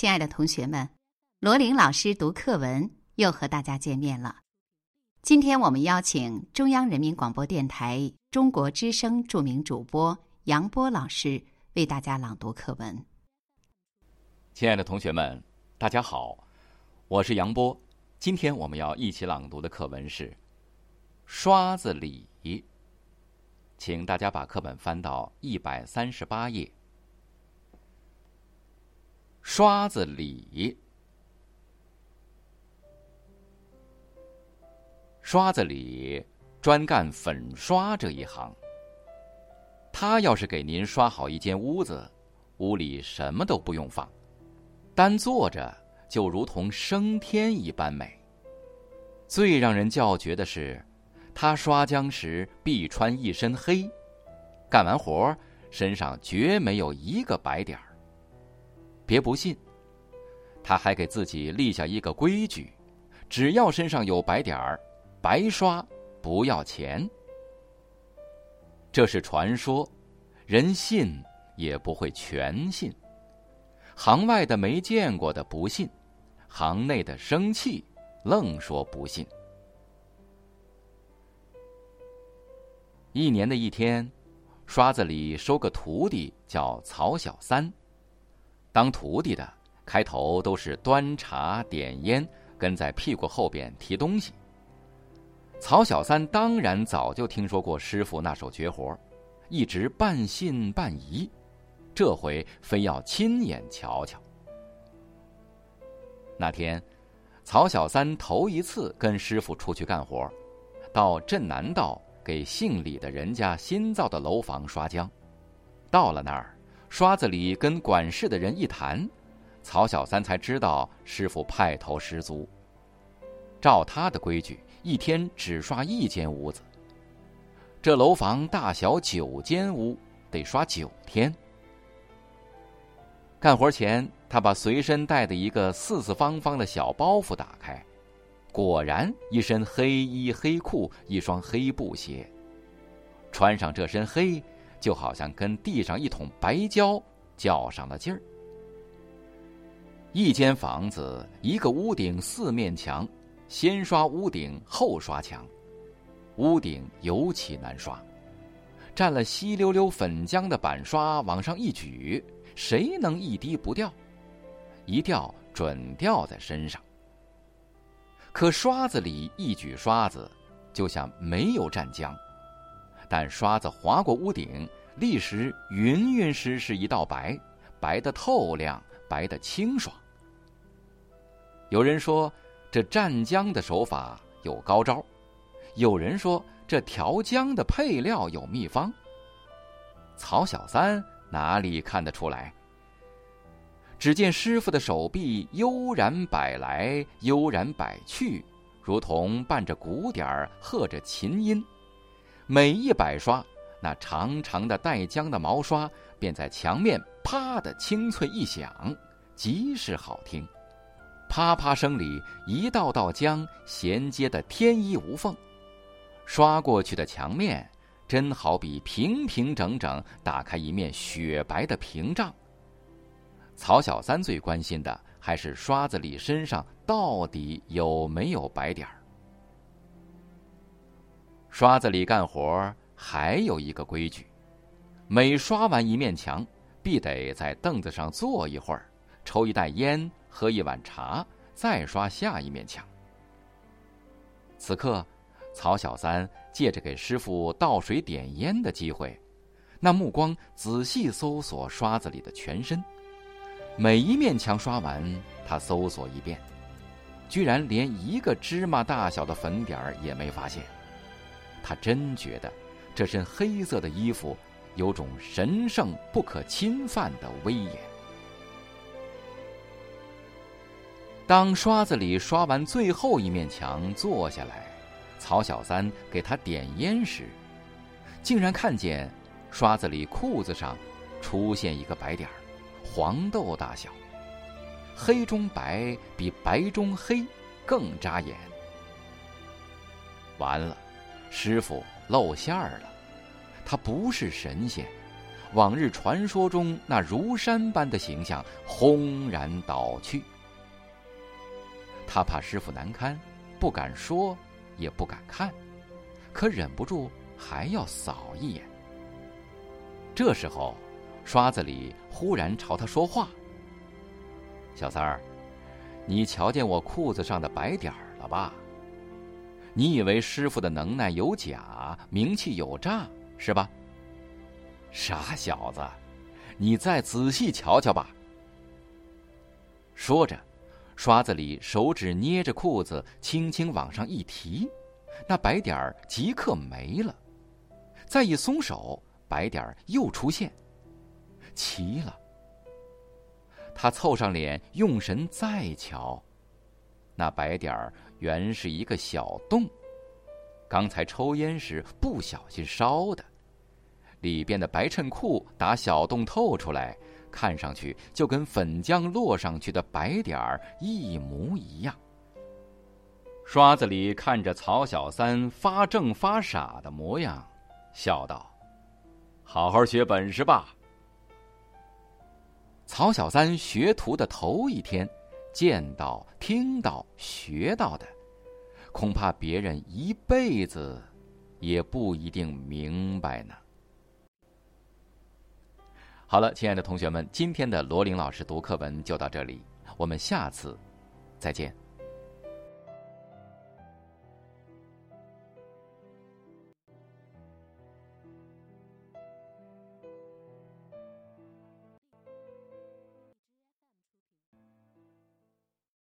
亲爱的同学们，罗琳老师读课文又和大家见面了。今天我们邀请中央人民广播电台中国之声著名主播杨波老师为大家朗读课文。亲爱的同学们，大家好，我是杨波。今天我们要一起朗读的课文是《刷子李》，请大家把课本翻到一百三十八页。刷子李，刷子李专干粉刷这一行。他要是给您刷好一间屋子，屋里什么都不用放，单坐着。就如同升天一般美。最让人叫绝的是，他刷浆时必穿一身黑，干完活身上绝没有一个白点儿。别不信，他还给自己立下一个规矩：只要身上有白点儿，白刷不要钱。这是传说，人信也不会全信。行外的没见过的不信。行内的生气，愣说不信。一年的一天，刷子里收个徒弟，叫曹小三。当徒弟的开头都是端茶点烟，跟在屁股后边提东西。曹小三当然早就听说过师傅那手绝活，一直半信半疑，这回非要亲眼瞧瞧。那天，曹小三头一次跟师傅出去干活，到镇南道给姓李的人家新造的楼房刷浆。到了那儿，刷子里跟管事的人一谈，曹小三才知道师傅派头十足。照他的规矩，一天只刷一间屋子。这楼房大小九间屋，得刷九天。干活前，他把随身带的一个四四方方的小包袱打开，果然一身黑衣黑裤，一双黑布鞋。穿上这身黑，就好像跟地上一桶白胶较上了劲儿。一间房子，一个屋顶，四面墙，先刷屋顶，后刷墙。屋顶尤其难刷，蘸了稀溜溜粉浆的板刷往上一举。谁能一滴不掉？一掉准掉在身上。可刷子里一举刷子，就像没有蘸浆，但刷子划过屋顶，立时匀匀实实一道白，白的透亮，白的清爽。有人说这蘸浆的手法有高招，有人说这调浆的配料有秘方。曹小三。哪里看得出来？只见师傅的手臂悠然摆来，悠然摆去，如同伴着鼓点儿，和着琴音。每一百刷，那长长的带浆的毛刷便在墙面啪的清脆一响，极是好听。啪啪声里，一道道浆衔接的天衣无缝，刷过去的墙面。真好比平平整整打开一面雪白的屏障。曹小三最关心的还是刷子里身上到底有没有白点儿。刷子里干活还有一个规矩：每刷完一面墙，必得在凳子上坐一会儿，抽一袋烟，喝一碗茶，再刷下一面墙。此刻。曹小三借着给师傅倒水点烟的机会，那目光仔细搜索刷子里的全身，每一面墙刷完，他搜索一遍，居然连一个芝麻大小的粉点儿也没发现。他真觉得这身黑色的衣服有种神圣不可侵犯的威严。当刷子里刷完最后一面墙，坐下来。曹小三给他点烟时，竟然看见刷子里裤子上出现一个白点儿，黄豆大小，黑中白，比白中黑更扎眼。完了，师傅露馅儿了，他不是神仙，往日传说中那如山般的形象轰然倒去。他怕师傅难堪，不敢说，也不敢看，可忍不住还要扫一眼。这时候，刷子里忽然朝他说话：“小三儿，你瞧见我裤子上的白点儿了吧？你以为师傅的能耐有假，名气有诈，是吧？”傻小子，你再仔细瞧瞧吧。说着，刷子里手指捏着裤子，轻轻往上一提，那白点儿即刻没了。再一松手，白点儿又出现。奇了！他凑上脸，用神再瞧，那白点儿原是一个小洞，刚才抽烟时不小心烧的。里边的白衬裤打小洞透出来，看上去就跟粉浆落上去的白点儿一模一样。刷子里看着曹小三发怔发傻的模样，笑道：“好好学本事吧。”曹小三学徒的头一天，见到、听到、学到的，恐怕别人一辈子也不一定明白呢。好了，亲爱的同学们，今天的罗琳老师读课文就到这里，我们下次再见。